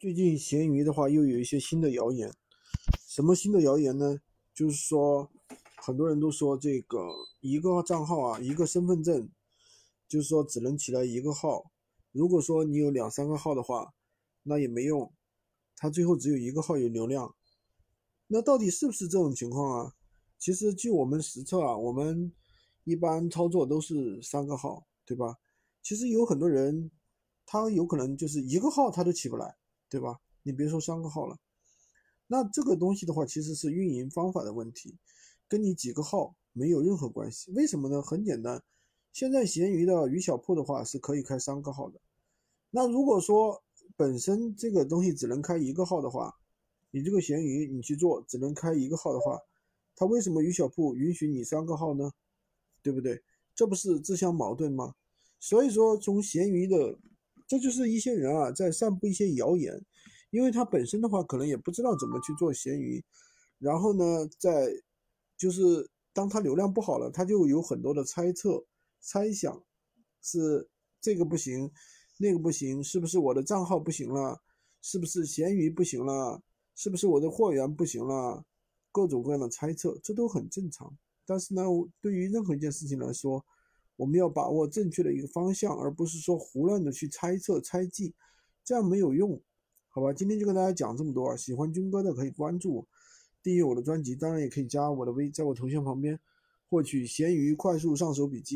最近闲鱼的话又有一些新的谣言，什么新的谣言呢？就是说，很多人都说这个一个账号啊，一个身份证，就是说只能起来一个号。如果说你有两三个号的话，那也没用，它最后只有一个号有流量。那到底是不是这种情况啊？其实据我们实测啊，我们一般操作都是三个号，对吧？其实有很多人，他有可能就是一个号他都起不来。对吧？你别说三个号了，那这个东西的话，其实是运营方法的问题，跟你几个号没有任何关系。为什么呢？很简单，现在闲鱼的鱼小铺的话是可以开三个号的。那如果说本身这个东西只能开一个号的话，你这个闲鱼你去做只能开一个号的话，它为什么鱼小铺允许你三个号呢？对不对？这不是自相矛盾吗？所以说从闲鱼的。这就是一些人啊，在散布一些谣言，因为他本身的话，可能也不知道怎么去做闲鱼，然后呢，在就是当他流量不好了，他就有很多的猜测、猜想，是这个不行，那个不行，是不是我的账号不行了？是不是闲鱼不行了？是不是我的货源不行了？各种各样的猜测，这都很正常。但是呢，对于任何一件事情来说，我们要把握正确的一个方向，而不是说胡乱的去猜测、猜忌，这样没有用，好吧？今天就跟大家讲这么多啊！喜欢军哥的可以关注我，订阅我的专辑，当然也可以加我的微，在我头像旁边获取闲鱼快速上手笔记。